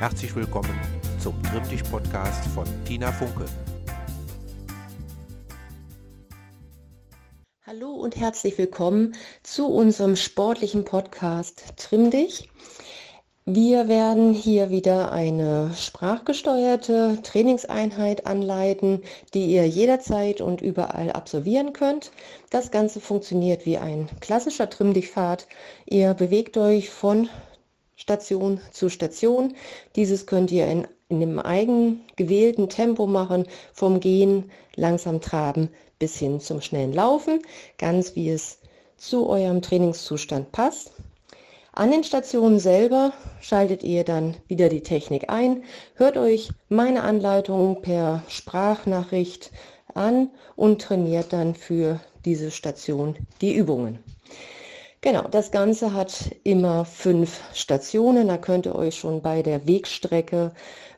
Herzlich willkommen zum Trimmdich-Podcast von Tina Funke. Hallo und herzlich willkommen zu unserem sportlichen Podcast Trimm dich. Wir werden hier wieder eine sprachgesteuerte Trainingseinheit anleiten, die ihr jederzeit und überall absolvieren könnt. Das Ganze funktioniert wie ein klassischer Trimm-Dich-Pfad. Ihr bewegt euch von Station zu Station. Dieses könnt ihr in, in dem eigen gewählten Tempo machen, vom Gehen, langsam traben bis hin zum schnellen Laufen, ganz wie es zu eurem Trainingszustand passt. An den Stationen selber schaltet ihr dann wieder die Technik ein, hört euch meine Anleitung per Sprachnachricht an und trainiert dann für diese Station die Übungen. Genau, das Ganze hat immer fünf Stationen. Da könnt ihr euch schon bei der Wegstrecke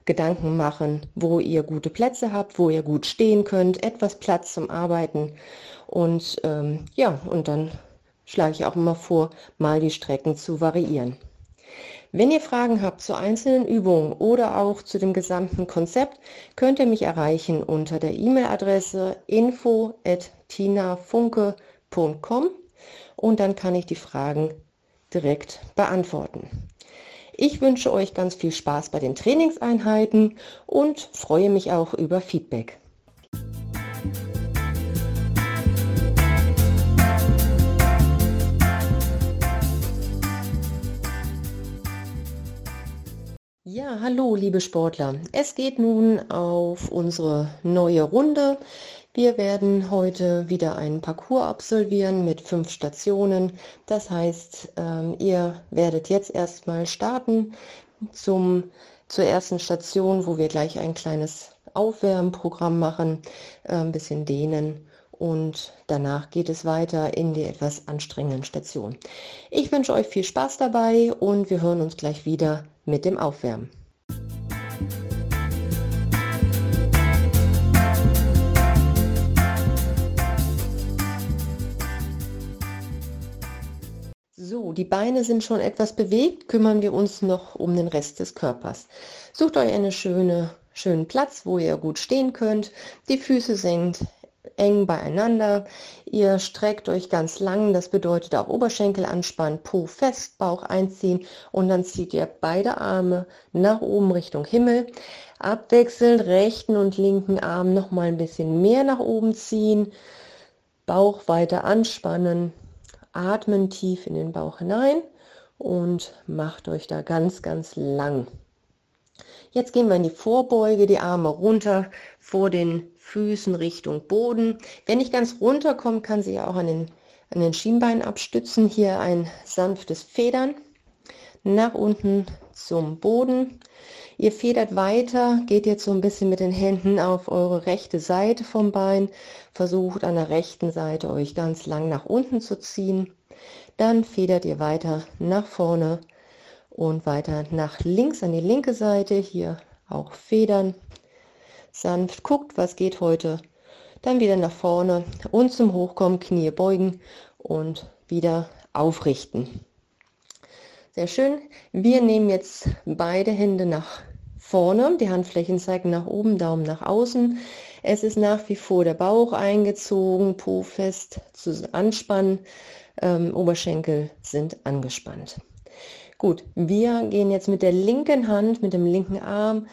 Gedanken machen, wo ihr gute Plätze habt, wo ihr gut stehen könnt, etwas Platz zum Arbeiten. Und ähm, ja, und dann schlage ich auch immer vor, mal die Strecken zu variieren. Wenn ihr Fragen habt zu einzelnen Übungen oder auch zu dem gesamten Konzept, könnt ihr mich erreichen unter der E-Mail-Adresse info@tinafunke.com und dann kann ich die Fragen direkt beantworten. Ich wünsche euch ganz viel Spaß bei den Trainingseinheiten und freue mich auch über Feedback. Ja, hallo liebe Sportler. Es geht nun auf unsere neue Runde. Wir werden heute wieder einen Parcours absolvieren mit fünf Stationen. Das heißt, ähm, ihr werdet jetzt erstmal starten zum, zur ersten Station, wo wir gleich ein kleines Aufwärmprogramm machen, äh, ein bisschen dehnen und danach geht es weiter in die etwas anstrengenden Station. Ich wünsche euch viel Spaß dabei und wir hören uns gleich wieder mit dem Aufwärmen. Die Beine sind schon etwas bewegt, kümmern wir uns noch um den Rest des Körpers. Sucht euch einen schöne, schönen Platz, wo ihr gut stehen könnt. Die Füße senkt eng beieinander. Ihr streckt euch ganz lang, das bedeutet auch Oberschenkel anspannen, Po fest, Bauch einziehen und dann zieht ihr beide Arme nach oben Richtung Himmel. Abwechselnd rechten und linken Arm noch mal ein bisschen mehr nach oben ziehen. Bauch weiter anspannen. Atmen tief in den Bauch hinein und macht euch da ganz, ganz lang. Jetzt gehen wir in die Vorbeuge, die Arme runter vor den Füßen Richtung Boden. Wenn nicht ganz runter kommt, kann sie auch an den, an den Schienbeinen abstützen. Hier ein sanftes Federn nach unten zum Boden. Ihr federt weiter, geht jetzt so ein bisschen mit den Händen auf eure rechte Seite vom Bein, versucht an der rechten Seite euch ganz lang nach unten zu ziehen. Dann federt ihr weiter nach vorne und weiter nach links an die linke Seite. Hier auch federn sanft, guckt, was geht heute. Dann wieder nach vorne und zum Hochkommen Knie beugen und wieder aufrichten. Sehr schön. Wir nehmen jetzt beide Hände nach vorne, die Handflächen zeigen nach oben, Daumen nach außen. Es ist nach wie vor der Bauch eingezogen, Po fest zu anspannen, ähm, Oberschenkel sind angespannt. Gut, wir gehen jetzt mit der linken Hand, mit dem linken Arm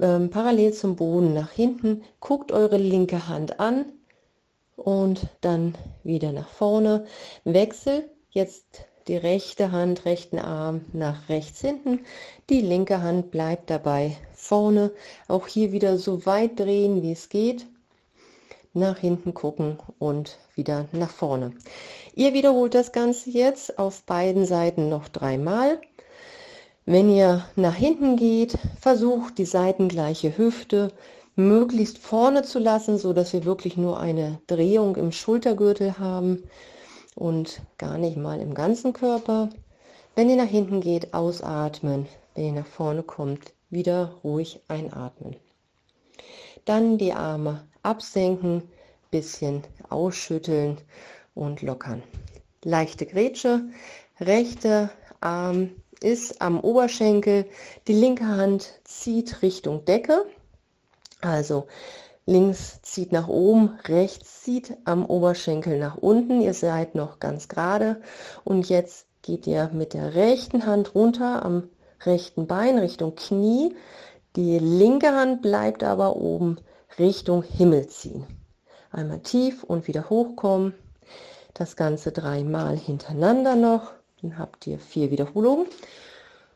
ähm, parallel zum Boden nach hinten. Guckt eure linke Hand an und dann wieder nach vorne. Wechsel jetzt die rechte Hand, rechten Arm nach rechts hinten. Die linke Hand bleibt dabei vorne. Auch hier wieder so weit drehen, wie es geht. Nach hinten gucken und wieder nach vorne. Ihr wiederholt das Ganze jetzt auf beiden Seiten noch dreimal. Wenn ihr nach hinten geht, versucht die seitengleiche Hüfte möglichst vorne zu lassen, so dass wir wirklich nur eine Drehung im Schultergürtel haben und gar nicht mal im ganzen Körper. Wenn ihr nach hinten geht, ausatmen. Wenn ihr nach vorne kommt, wieder ruhig einatmen. Dann die Arme absenken, bisschen ausschütteln und lockern. Leichte Grätsche, rechter Arm ist am Oberschenkel. Die linke Hand zieht Richtung Decke. Also links zieht nach oben, rechts zieht am Oberschenkel nach unten. Ihr seid noch ganz gerade. Und jetzt geht ihr mit der rechten Hand runter am rechten Bein Richtung Knie. Die linke Hand bleibt aber oben Richtung Himmel ziehen. Einmal tief und wieder hochkommen. Das Ganze dreimal hintereinander noch. Dann habt ihr vier Wiederholungen.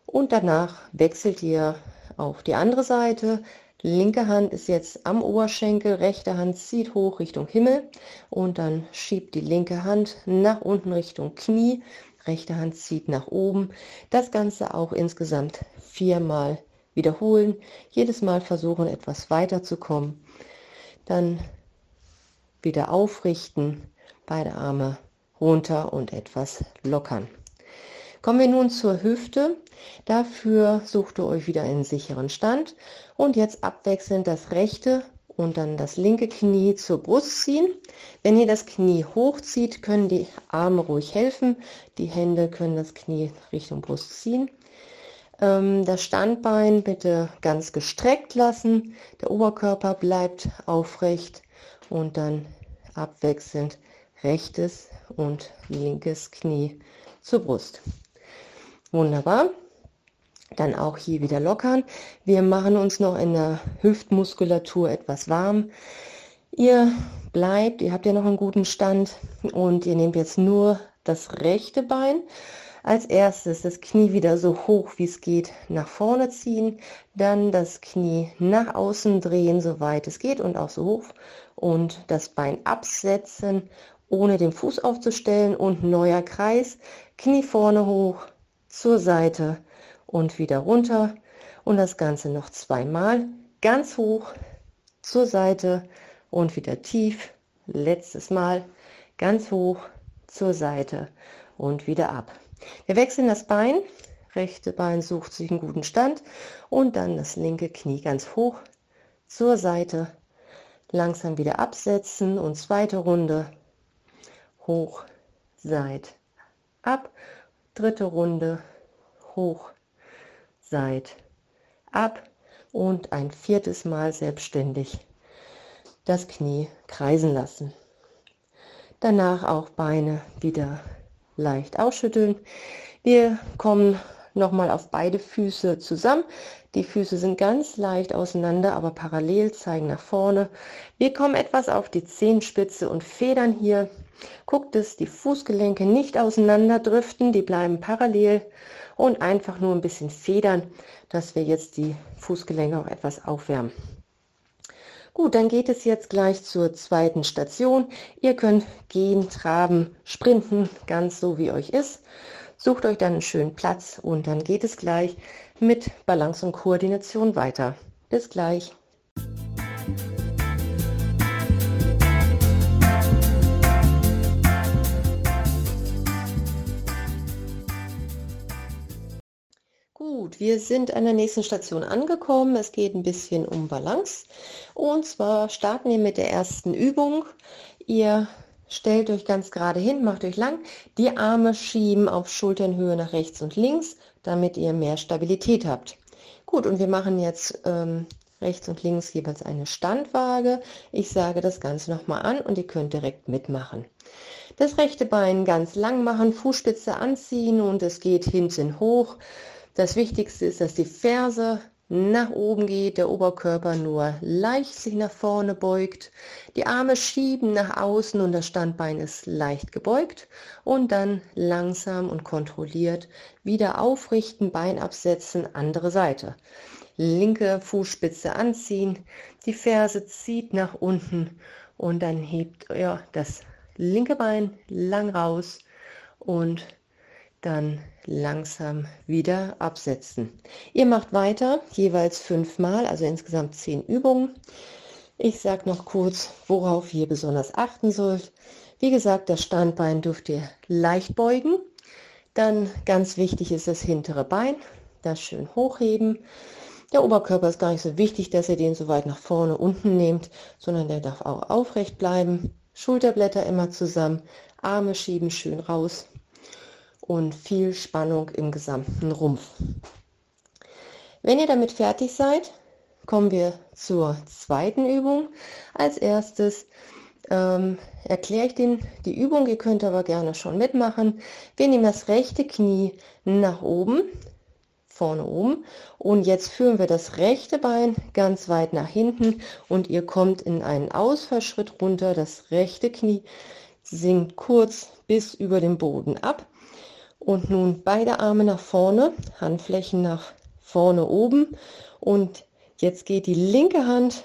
Und danach wechselt ihr auf die andere Seite. Linke Hand ist jetzt am Oberschenkel, rechte Hand zieht hoch Richtung Himmel und dann schiebt die linke Hand nach unten Richtung Knie, rechte Hand zieht nach oben. Das Ganze auch insgesamt viermal wiederholen. Jedes Mal versuchen etwas weiter zu kommen. Dann wieder aufrichten, beide Arme runter und etwas lockern. Kommen wir nun zur Hüfte. Dafür sucht ihr euch wieder einen sicheren Stand und jetzt abwechselnd das rechte und dann das linke Knie zur Brust ziehen. Wenn ihr das Knie hochzieht, können die Arme ruhig helfen. Die Hände können das Knie Richtung Brust ziehen. Ähm, das Standbein bitte ganz gestreckt lassen. Der Oberkörper bleibt aufrecht und dann abwechselnd rechtes und linkes Knie zur Brust. Wunderbar. Dann auch hier wieder lockern. Wir machen uns noch in der Hüftmuskulatur etwas warm. Ihr bleibt, ihr habt ja noch einen guten Stand und ihr nehmt jetzt nur das rechte Bein. Als erstes das Knie wieder so hoch wie es geht nach vorne ziehen, dann das Knie nach außen drehen, soweit es geht und auch so hoch und das Bein absetzen, ohne den Fuß aufzustellen und neuer Kreis, Knie vorne hoch, zur Seite und wieder runter und das Ganze noch zweimal ganz hoch zur Seite und wieder tief. Letztes Mal ganz hoch zur Seite und wieder ab. Wir wechseln das Bein. Rechte Bein sucht sich einen guten Stand und dann das linke Knie ganz hoch zur Seite. Langsam wieder absetzen und zweite Runde hoch, seit, ab dritte Runde hoch, seit, ab und ein viertes Mal selbstständig das Knie kreisen lassen. Danach auch Beine wieder leicht ausschütteln. Wir kommen nochmal auf beide Füße zusammen. Die Füße sind ganz leicht auseinander, aber parallel zeigen nach vorne. Wir kommen etwas auf die Zehenspitze und federn hier Guckt, dass die Fußgelenke nicht auseinander driften, die bleiben parallel und einfach nur ein bisschen federn, dass wir jetzt die Fußgelenke auch etwas aufwärmen. Gut, dann geht es jetzt gleich zur zweiten Station. Ihr könnt gehen, traben, sprinten, ganz so wie euch ist. Sucht euch dann einen schönen Platz und dann geht es gleich mit Balance und Koordination weiter. Bis gleich. Gut, wir sind an der nächsten Station angekommen. Es geht ein bisschen um Balance. Und zwar starten wir mit der ersten Übung. Ihr stellt euch ganz gerade hin, macht euch lang. Die Arme schieben auf Schulternhöhe nach rechts und links, damit ihr mehr Stabilität habt. Gut, und wir machen jetzt ähm, rechts und links jeweils eine Standwaage. Ich sage das Ganze nochmal an und ihr könnt direkt mitmachen. Das rechte Bein ganz lang machen, Fußspitze anziehen und es geht hinten hoch. Das Wichtigste ist, dass die Ferse nach oben geht, der Oberkörper nur leicht sich nach vorne beugt, die Arme schieben nach außen und das Standbein ist leicht gebeugt und dann langsam und kontrolliert wieder aufrichten, Bein absetzen, andere Seite. Linke Fußspitze anziehen, die Ferse zieht nach unten und dann hebt ihr das linke Bein lang raus und dann langsam wieder absetzen. Ihr macht weiter, jeweils fünfmal, also insgesamt zehn Übungen. Ich sage noch kurz, worauf ihr besonders achten sollt. Wie gesagt, das Standbein dürft ihr leicht beugen. Dann ganz wichtig ist das hintere Bein, das schön hochheben. Der Oberkörper ist gar nicht so wichtig, dass ihr den so weit nach vorne unten nehmt, sondern der darf auch aufrecht bleiben. Schulterblätter immer zusammen, Arme schieben schön raus und viel Spannung im gesamten Rumpf. Wenn ihr damit fertig seid, kommen wir zur zweiten Übung. Als erstes ähm, erkläre ich den, die Übung, ihr könnt aber gerne schon mitmachen. Wir nehmen das rechte Knie nach oben, vorne oben und jetzt führen wir das rechte Bein ganz weit nach hinten und ihr kommt in einen Ausfallschritt runter. Das rechte Knie sinkt kurz bis über den Boden ab und nun beide Arme nach vorne, Handflächen nach vorne oben und jetzt geht die linke Hand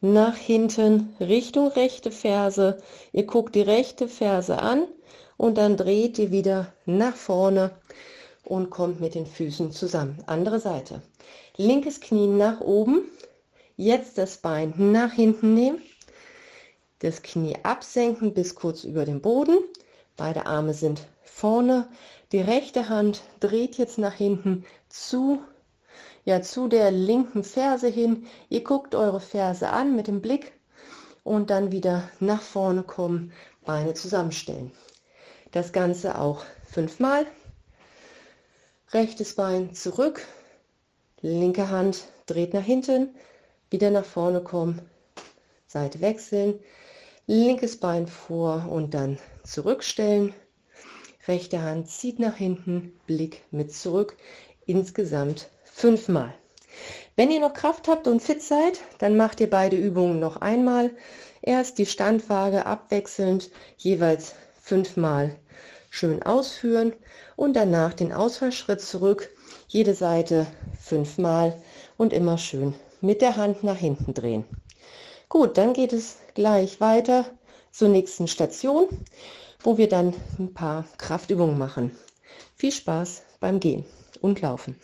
nach hinten Richtung rechte Ferse. Ihr guckt die rechte Ferse an und dann dreht ihr wieder nach vorne und kommt mit den Füßen zusammen. Andere Seite. Linkes Knie nach oben. Jetzt das Bein nach hinten nehmen. Das Knie absenken bis kurz über den Boden. Beide Arme sind vorne. Die rechte Hand dreht jetzt nach hinten zu ja zu der linken Ferse hin. Ihr guckt eure Ferse an mit dem Blick und dann wieder nach vorne kommen, Beine zusammenstellen. Das Ganze auch fünfmal. Rechtes Bein zurück, linke Hand dreht nach hinten, wieder nach vorne kommen, Seite wechseln, linkes Bein vor und dann zurückstellen. Rechte Hand zieht nach hinten, Blick mit zurück. Insgesamt fünfmal. Wenn ihr noch Kraft habt und fit seid, dann macht ihr beide Übungen noch einmal. Erst die Standwaage abwechselnd, jeweils fünfmal schön ausführen und danach den Ausfallschritt zurück, jede Seite fünfmal und immer schön mit der Hand nach hinten drehen. Gut, dann geht es gleich weiter zur nächsten Station, wo wir dann ein paar Kraftübungen machen. Viel Spaß beim Gehen und Laufen.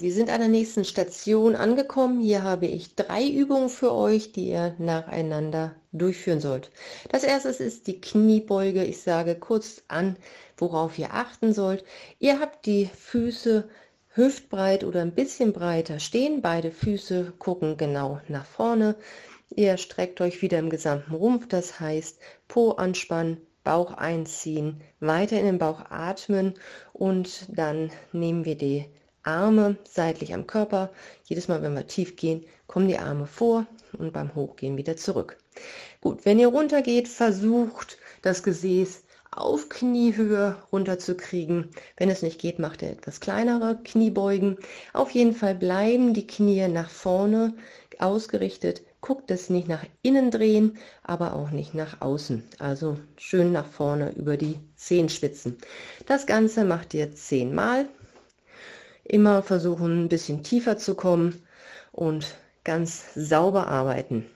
Wir sind an der nächsten Station angekommen. Hier habe ich drei Übungen für euch, die ihr nacheinander durchführen sollt. Das erste ist die Kniebeuge. Ich sage kurz an, worauf ihr achten sollt. Ihr habt die Füße hüftbreit oder ein bisschen breiter stehen. Beide Füße gucken genau nach vorne. Ihr streckt euch wieder im gesamten Rumpf, das heißt Po anspannen, Bauch einziehen, weiter in den Bauch atmen und dann nehmen wir die Arme seitlich am Körper. Jedes Mal, wenn wir tief gehen, kommen die Arme vor und beim Hochgehen wieder zurück. Gut, wenn ihr runtergeht, versucht das Gesäß auf Kniehöhe runterzukriegen. Wenn es nicht geht, macht ihr etwas kleinere Kniebeugen. Auf jeden Fall bleiben die Knie nach vorne ausgerichtet. Guckt es nicht nach innen drehen, aber auch nicht nach außen. Also schön nach vorne über die Zehenspitzen. Das Ganze macht ihr zehnmal. Immer versuchen, ein bisschen tiefer zu kommen und ganz sauber arbeiten.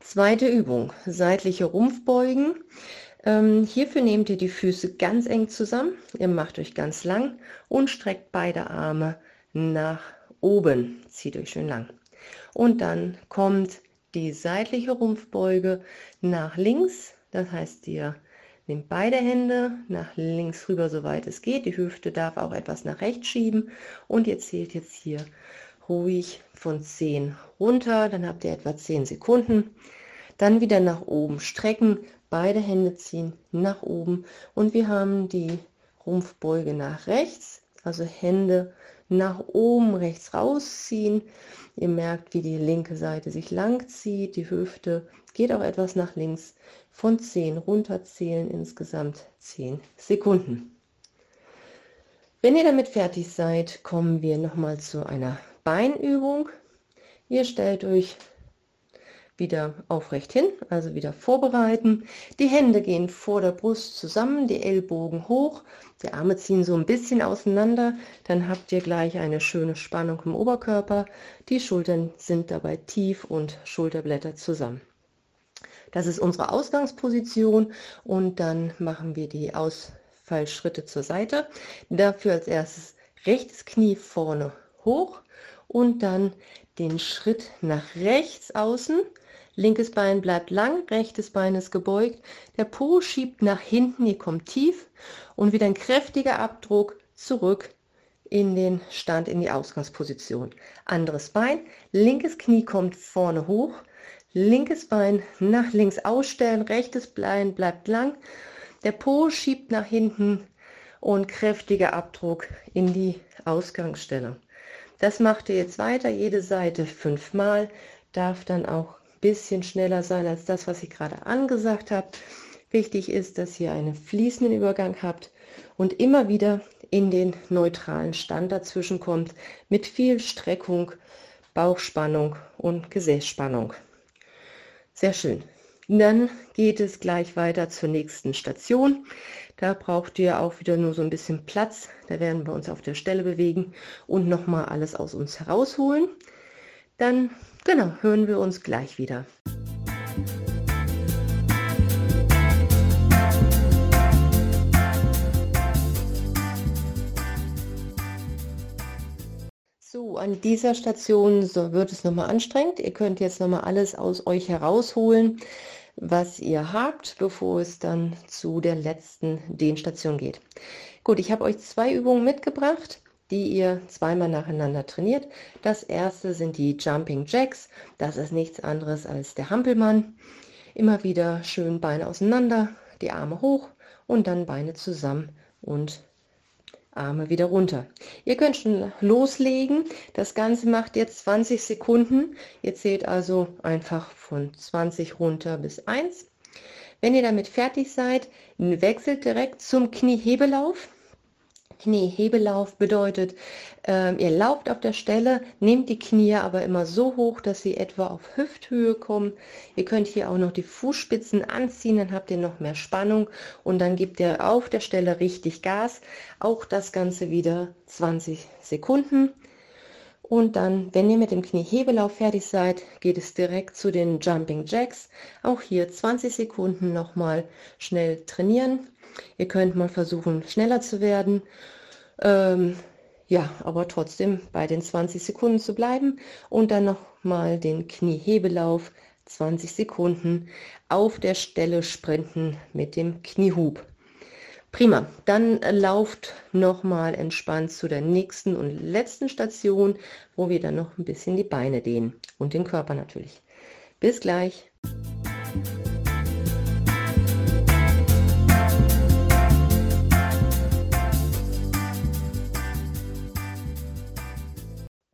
Zweite Übung, seitliche Rumpfbeugen. Ähm, hierfür nehmt ihr die Füße ganz eng zusammen, ihr macht euch ganz lang und streckt beide Arme nach oben, zieht euch schön lang. Und dann kommt die seitliche Rumpfbeuge nach links, das heißt ihr Nehmt beide Hände nach links rüber, soweit es geht. Die Hüfte darf auch etwas nach rechts schieben. Und ihr zählt jetzt hier ruhig von 10 runter. Dann habt ihr etwa 10 Sekunden. Dann wieder nach oben strecken. Beide Hände ziehen nach oben. Und wir haben die Rumpfbeuge nach rechts. Also Hände nach oben, rechts rausziehen. Ihr merkt, wie die linke Seite sich lang zieht. Die Hüfte geht auch etwas nach links von 10 runterzählen, insgesamt 10 Sekunden. Wenn ihr damit fertig seid, kommen wir nochmal zu einer Beinübung. Ihr stellt euch wieder aufrecht hin, also wieder vorbereiten. Die Hände gehen vor der Brust zusammen, die Ellbogen hoch, die Arme ziehen so ein bisschen auseinander, dann habt ihr gleich eine schöne Spannung im Oberkörper. Die Schultern sind dabei tief und Schulterblätter zusammen. Das ist unsere Ausgangsposition und dann machen wir die Ausfallschritte zur Seite. Dafür als erstes rechtes Knie vorne hoch und dann den Schritt nach rechts außen. Linkes Bein bleibt lang, rechtes Bein ist gebeugt. Der Po schiebt nach hinten, ihr kommt tief und wieder ein kräftiger Abdruck zurück in den Stand, in die Ausgangsposition. Anderes Bein, linkes Knie kommt vorne hoch, linkes Bein nach links ausstellen, rechtes Bein bleibt lang, der Po schiebt nach hinten und kräftiger Abdruck in die Ausgangsstellung. Das macht ihr jetzt weiter, jede Seite fünfmal, darf dann auch ein bisschen schneller sein als das, was ich gerade angesagt habe. Wichtig ist, dass ihr einen fließenden Übergang habt und immer wieder in den neutralen Stand dazwischen kommt mit viel Streckung, Bauchspannung und Gesäßspannung. Sehr schön. Dann geht es gleich weiter zur nächsten Station. Da braucht ihr auch wieder nur so ein bisschen Platz. Da werden wir uns auf der Stelle bewegen und nochmal alles aus uns herausholen. Dann, genau, hören wir uns gleich wieder. An dieser Station so wird es nochmal anstrengend. Ihr könnt jetzt nochmal alles aus euch herausholen, was ihr habt, bevor es dann zu der letzten Dehnstation geht. Gut, ich habe euch zwei Übungen mitgebracht, die ihr zweimal nacheinander trainiert. Das erste sind die Jumping Jacks. Das ist nichts anderes als der Hampelmann. Immer wieder schön Beine auseinander, die Arme hoch und dann Beine zusammen und Arme wieder runter. Ihr könnt schon loslegen. Das Ganze macht jetzt 20 Sekunden. Ihr zählt also einfach von 20 runter bis 1. Wenn ihr damit fertig seid, wechselt direkt zum Kniehebelauf. Kniehebelauf bedeutet, äh, ihr lauft auf der Stelle, nehmt die Knie aber immer so hoch, dass sie etwa auf Hüfthöhe kommen. Ihr könnt hier auch noch die Fußspitzen anziehen, dann habt ihr noch mehr Spannung und dann gebt ihr auf der Stelle richtig Gas. Auch das Ganze wieder 20 Sekunden. Und dann, wenn ihr mit dem Kniehebelauf fertig seid, geht es direkt zu den Jumping Jacks. Auch hier 20 Sekunden nochmal schnell trainieren. Ihr könnt mal versuchen, schneller zu werden. Ähm, ja, aber trotzdem bei den 20 Sekunden zu bleiben und dann nochmal den Kniehebelauf 20 Sekunden auf der Stelle sprinten mit dem Kniehub. Prima, dann lauft nochmal entspannt zu der nächsten und letzten Station, wo wir dann noch ein bisschen die Beine dehnen und den Körper natürlich. Bis gleich.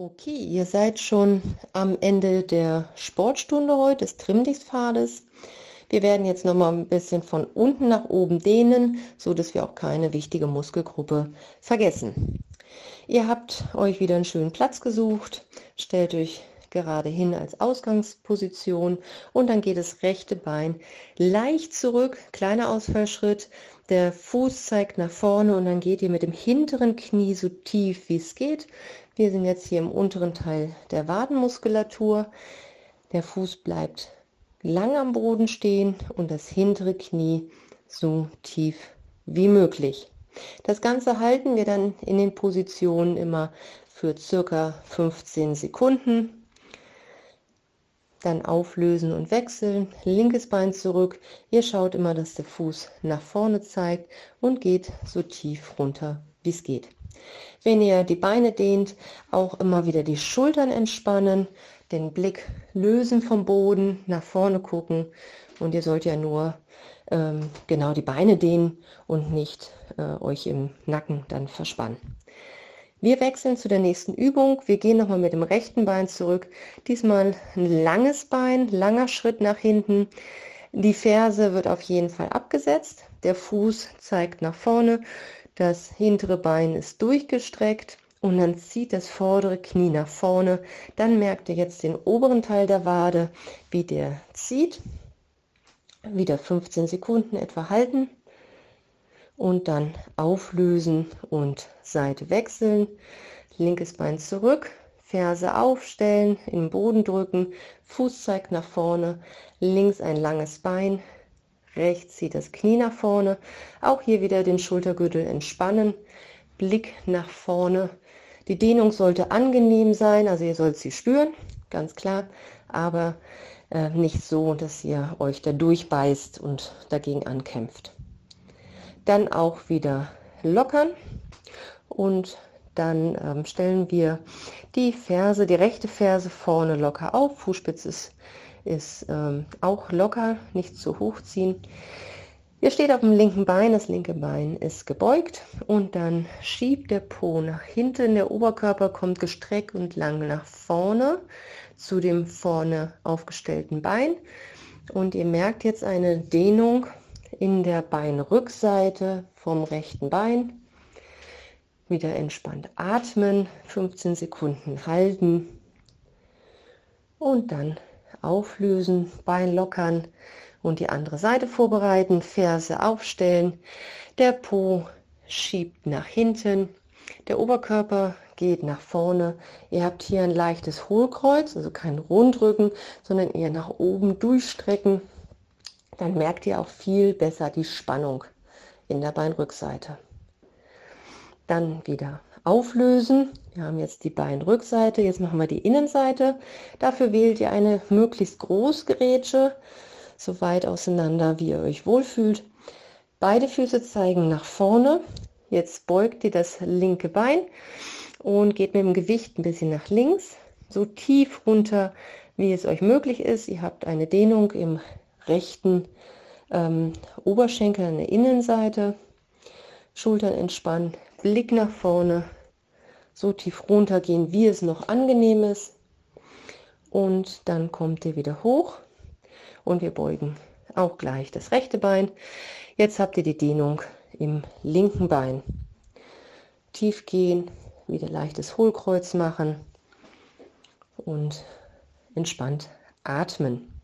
Okay, ihr seid schon am Ende der Sportstunde heute, des Trimmdichtpfades. Wir werden jetzt noch mal ein bisschen von unten nach oben dehnen, so dass wir auch keine wichtige Muskelgruppe vergessen. Ihr habt euch wieder einen schönen Platz gesucht, stellt euch gerade hin als Ausgangsposition und dann geht das rechte Bein leicht zurück, kleiner Ausfallschritt, der Fuß zeigt nach vorne und dann geht ihr mit dem hinteren Knie so tief wie es geht. Wir sind jetzt hier im unteren Teil der Wadenmuskulatur. Der Fuß bleibt lang am Boden stehen und das hintere Knie so tief wie möglich. Das Ganze halten wir dann in den Positionen immer für circa 15 Sekunden. Dann auflösen und wechseln. Linkes Bein zurück. Ihr schaut immer, dass der Fuß nach vorne zeigt und geht so tief runter, wie es geht. Wenn ihr die Beine dehnt, auch immer wieder die Schultern entspannen, den Blick lösen vom Boden, nach vorne gucken und ihr sollt ja nur ähm, genau die Beine dehnen und nicht äh, euch im Nacken dann verspannen. Wir wechseln zu der nächsten Übung. Wir gehen nochmal mit dem rechten Bein zurück. Diesmal ein langes Bein, langer Schritt nach hinten. Die Ferse wird auf jeden Fall abgesetzt. Der Fuß zeigt nach vorne. Das hintere Bein ist durchgestreckt und dann zieht das vordere Knie nach vorne. Dann merkt ihr jetzt den oberen Teil der Wade, wie der zieht. Wieder 15 Sekunden etwa halten und dann auflösen und Seite wechseln. Linkes Bein zurück, Ferse aufstellen, den Boden drücken, Fuß zeigt nach vorne, links ein langes Bein, rechts zieht das Knie nach vorne. Auch hier wieder den Schultergürtel entspannen, Blick nach vorne. Die Dehnung sollte angenehm sein, also ihr sollt sie spüren, ganz klar, aber äh, nicht so, dass ihr euch da durchbeißt und dagegen ankämpft. Dann auch wieder lockern und dann ähm, stellen wir die Ferse, die rechte Ferse vorne locker auf. Fußspitze ist, ist ähm, auch locker, nicht zu hoch ziehen. Ihr steht auf dem linken Bein, das linke Bein ist gebeugt und dann schiebt der Po nach hinten. Der Oberkörper kommt gestreckt und lang nach vorne zu dem vorne aufgestellten Bein. Und ihr merkt jetzt eine Dehnung in der Beinrückseite vom rechten Bein. Wieder entspannt atmen, 15 Sekunden halten und dann auflösen, Bein lockern und die andere Seite vorbereiten, Ferse aufstellen, der Po schiebt nach hinten, der Oberkörper geht nach vorne. Ihr habt hier ein leichtes Hohlkreuz, also kein Rundrücken, sondern eher nach oben durchstrecken. Dann merkt ihr auch viel besser die Spannung in der Beinrückseite. Dann wieder auflösen. Wir haben jetzt die Beinrückseite, jetzt machen wir die Innenseite. Dafür wählt ihr eine möglichst groß Gerätsche, so weit auseinander, wie ihr euch wohlfühlt. Beide Füße zeigen nach vorne. Jetzt beugt ihr das linke Bein und geht mit dem Gewicht ein bisschen nach links, so tief runter, wie es euch möglich ist. Ihr habt eine Dehnung im rechten ähm, Oberschenkel an der Innenseite. Schultern entspannen, Blick nach vorne, so tief runter gehen, wie es noch angenehm ist. Und dann kommt ihr wieder hoch und wir beugen auch gleich das rechte Bein. Jetzt habt ihr die Dehnung im linken Bein. Tief gehen, wieder leichtes Hohlkreuz machen und entspannt atmen.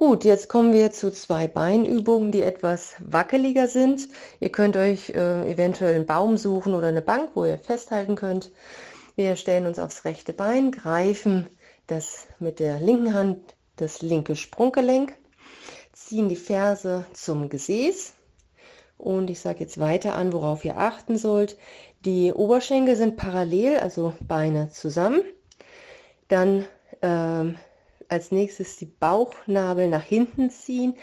Gut, jetzt kommen wir zu zwei Beinübungen, die etwas wackeliger sind. Ihr könnt euch äh, eventuell einen Baum suchen oder eine Bank, wo ihr festhalten könnt. Wir stellen uns aufs rechte Bein, greifen das mit der linken Hand das linke Sprunggelenk, ziehen die Ferse zum Gesäß und ich sage jetzt weiter an, worauf ihr achten sollt. Die Oberschenkel sind parallel, also Beine zusammen. Dann ähm, als nächstes die Bauchnabel nach hinten ziehen.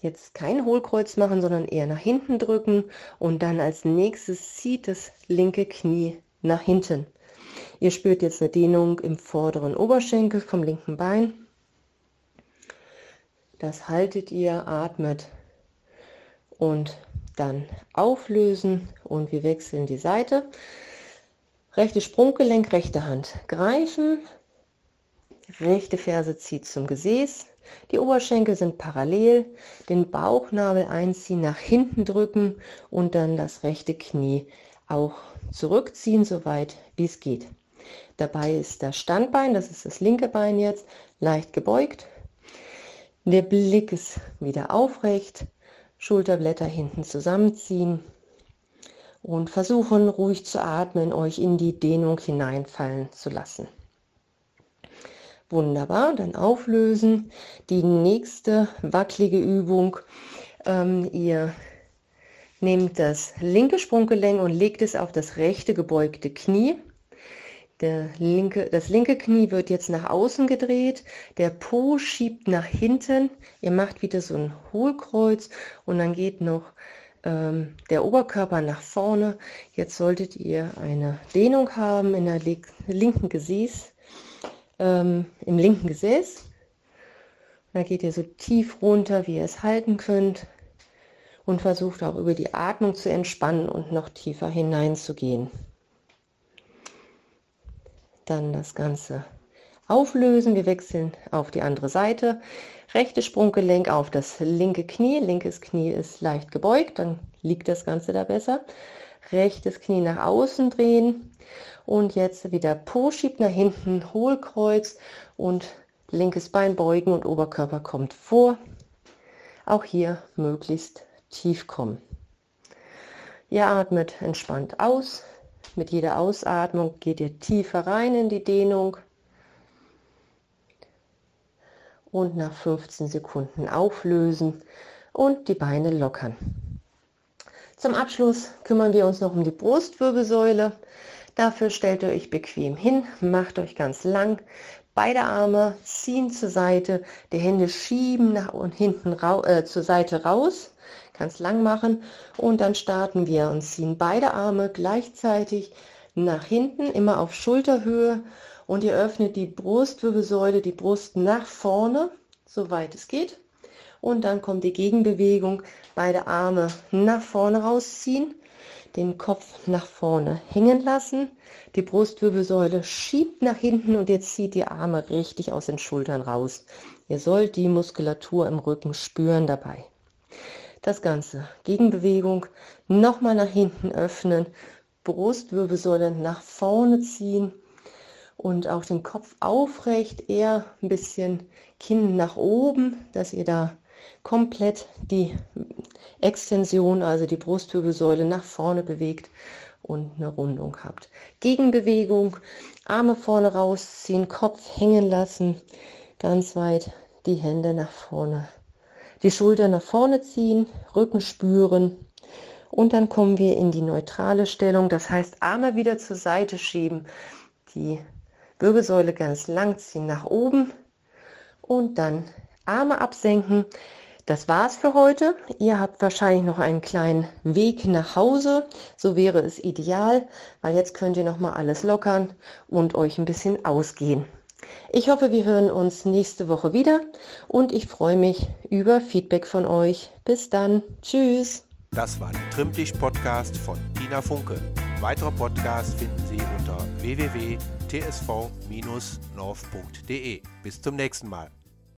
Jetzt kein Hohlkreuz machen, sondern eher nach hinten drücken und dann als nächstes zieht das linke Knie nach hinten. Ihr spürt jetzt eine Dehnung im vorderen Oberschenkel vom linken Bein. Das haltet ihr, atmet und dann auflösen und wir wechseln die Seite. Rechte Sprunggelenk, rechte Hand greifen, rechte Ferse zieht zum Gesäß, die Oberschenkel sind parallel, den Bauchnabel einziehen, nach hinten drücken und dann das rechte Knie auch zurückziehen, soweit wie es geht. Dabei ist das Standbein, das ist das linke Bein jetzt, leicht gebeugt. Der Blick ist wieder aufrecht, Schulterblätter hinten zusammenziehen und versuchen ruhig zu atmen, euch in die Dehnung hineinfallen zu lassen. Wunderbar, dann auflösen. Die nächste wackelige Übung. Ähm, ihr nehmt das linke Sprunggelenk und legt es auf das rechte gebeugte Knie. Linke, das linke Knie wird jetzt nach außen gedreht, der Po schiebt nach hinten, ihr macht wieder so ein Hohlkreuz und dann geht noch ähm, der Oberkörper nach vorne. Jetzt solltet ihr eine Dehnung haben in der linken Gesäß, ähm, im linken Gesäß. Da geht ihr so tief runter, wie ihr es halten könnt und versucht auch über die Atmung zu entspannen und noch tiefer hineinzugehen. Dann das Ganze auflösen. Wir wechseln auf die andere Seite. Rechte Sprunggelenk auf das linke Knie. Linkes Knie ist leicht gebeugt, dann liegt das Ganze da besser. Rechtes Knie nach außen drehen und jetzt wieder Po schiebt nach hinten, Hohlkreuz und linkes Bein beugen und Oberkörper kommt vor. Auch hier möglichst tief kommen. Ihr atmet entspannt aus. Mit jeder Ausatmung geht ihr tiefer rein in die Dehnung. Und nach 15 Sekunden auflösen und die Beine lockern. Zum Abschluss kümmern wir uns noch um die Brustwirbelsäule. Dafür stellt ihr euch bequem hin, macht euch ganz lang, beide Arme ziehen zur Seite, die Hände schieben nach und hinten äh, zur Seite raus, ganz lang machen und dann starten wir und ziehen beide Arme gleichzeitig nach hinten, immer auf Schulterhöhe und ihr öffnet die Brustwirbelsäule, die Brust nach vorne, soweit es geht. Und dann kommt die Gegenbewegung, beide Arme nach vorne rausziehen, den Kopf nach vorne hängen lassen, die Brustwirbelsäule schiebt nach hinten und jetzt zieht die Arme richtig aus den Schultern raus. Ihr sollt die Muskulatur im Rücken spüren dabei. Das Ganze, Gegenbewegung, nochmal nach hinten öffnen, Brustwirbelsäule nach vorne ziehen und auch den Kopf aufrecht, eher ein bisschen Kinn nach oben, dass ihr da komplett die Extension, also die Brustwirbelsäule nach vorne bewegt und eine Rundung habt. Gegenbewegung, Arme vorne rausziehen, Kopf hängen lassen, ganz weit die Hände nach vorne. Die Schultern nach vorne ziehen, Rücken spüren und dann kommen wir in die neutrale Stellung, das heißt Arme wieder zur Seite schieben, die Wirbelsäule ganz lang ziehen nach oben und dann Arme absenken, das war's für heute. Ihr habt wahrscheinlich noch einen kleinen Weg nach Hause. So wäre es ideal, weil jetzt könnt ihr noch mal alles lockern und euch ein bisschen ausgehen. Ich hoffe, wir hören uns nächste Woche wieder und ich freue mich über Feedback von euch. Bis dann. Tschüss. Das war der Trimmtisch Podcast von Tina Funke. Weitere Podcasts finden Sie unter www.tsv-north.de. Bis zum nächsten Mal.